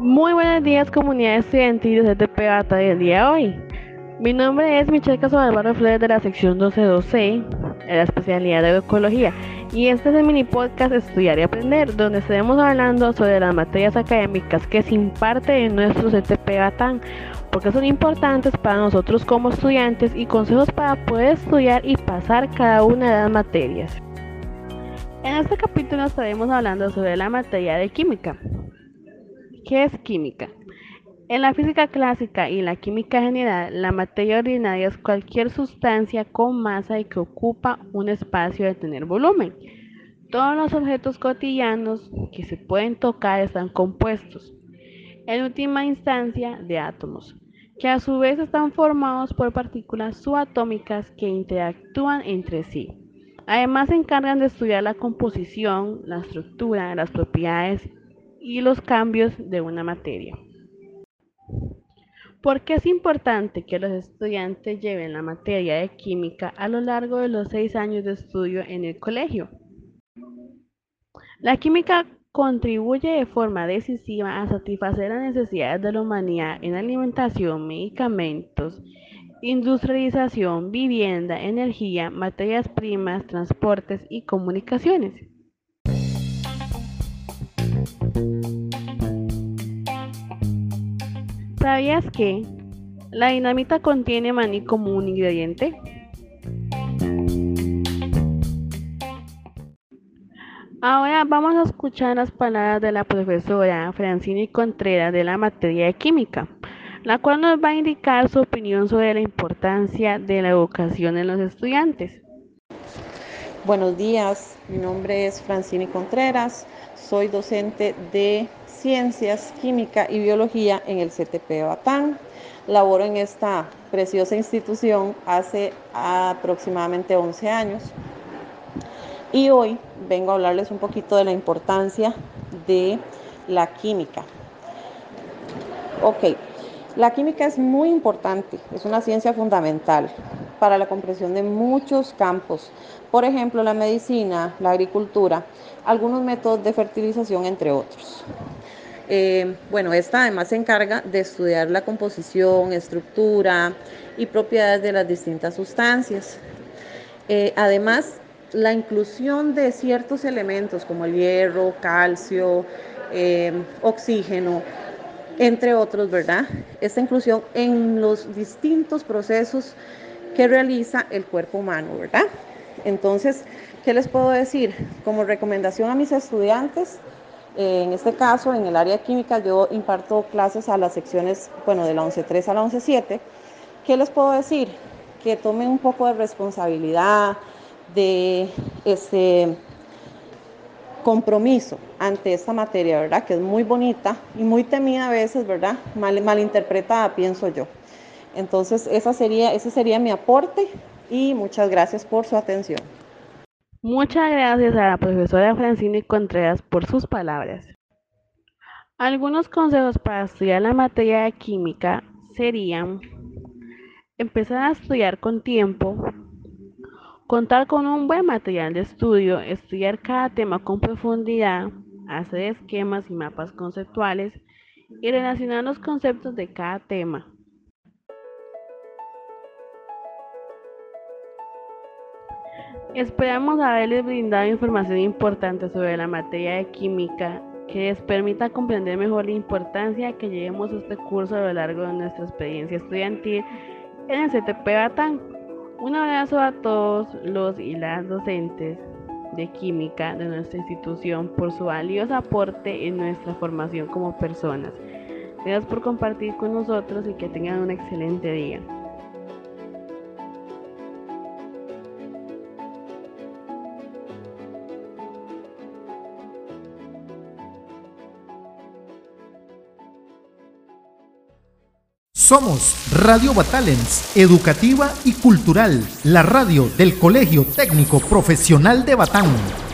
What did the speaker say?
Muy buenos días comunidad estudiantil de CTP Bata del día de hoy. Mi nombre es Michelle Caso Álvaro Flores de la sección 1212 de la especialidad de ecología y este es el mini podcast Estudiar y Aprender donde estaremos hablando sobre las materias académicas que se imparten en nuestro CTP Batán porque son importantes para nosotros como estudiantes y consejos para poder estudiar y pasar cada una de las materias. En este capítulo estaremos hablando sobre la materia de química. ¿Qué es química? En la física clásica y la química general, la materia ordinaria es cualquier sustancia con masa y que ocupa un espacio de tener volumen. Todos los objetos cotidianos que se pueden tocar están compuestos, en última instancia, de átomos, que a su vez están formados por partículas subatómicas que interactúan entre sí. Además se encargan de estudiar la composición, la estructura, las propiedades y los cambios de una materia. ¿Por qué es importante que los estudiantes lleven la materia de química a lo largo de los seis años de estudio en el colegio? La química contribuye de forma decisiva a satisfacer las necesidades de la humanidad en alimentación, medicamentos, industrialización, vivienda, energía, materias primas, transportes y comunicaciones. ¿Sabías que la dinamita contiene maní como un ingrediente? Ahora vamos a escuchar las palabras de la profesora Francini Contreras de la materia de química la cual nos va a indicar su opinión sobre la importancia de la educación en los estudiantes. Buenos días, mi nombre es Francini Contreras, soy docente de Ciencias, Química y Biología en el CTP Batán. Laboro en esta preciosa institución hace aproximadamente 11 años y hoy vengo a hablarles un poquito de la importancia de la química. Ok, la química es muy importante, es una ciencia fundamental para la comprensión de muchos campos, por ejemplo la medicina, la agricultura, algunos métodos de fertilización, entre otros. Eh, bueno, esta además se encarga de estudiar la composición, estructura y propiedades de las distintas sustancias. Eh, además, la inclusión de ciertos elementos como el hierro, calcio, eh, oxígeno, entre otros, ¿verdad? Esta inclusión en los distintos procesos que realiza el cuerpo humano, ¿verdad? Entonces, ¿qué les puedo decir? Como recomendación a mis estudiantes, en este caso, en el área química, yo imparto clases a las secciones, bueno, de la 11.3 a la 11.7. ¿Qué les puedo decir? Que tomen un poco de responsabilidad, de este compromiso ante esta materia, ¿verdad? Que es muy bonita y muy temida a veces, ¿verdad? Mal, malinterpretada, pienso yo. Entonces, esa sería, ese sería mi aporte y muchas gracias por su atención. Muchas gracias a la profesora Francine Contreras por sus palabras. Algunos consejos para estudiar la materia de química serían empezar a estudiar con tiempo, Contar con un buen material de estudio, estudiar cada tema con profundidad, hacer esquemas y mapas conceptuales y relacionar los conceptos de cada tema. Esperamos haberles brindado información importante sobre la materia de química que les permita comprender mejor la importancia que llevemos este curso a lo largo de nuestra experiencia estudiantil en el CTP Batán. Un abrazo a todos los y las docentes de química de nuestra institución por su valioso aporte en nuestra formación como personas. Gracias por compartir con nosotros y que tengan un excelente día. Somos Radio Batalens, educativa y cultural, la radio del Colegio Técnico Profesional de Batán.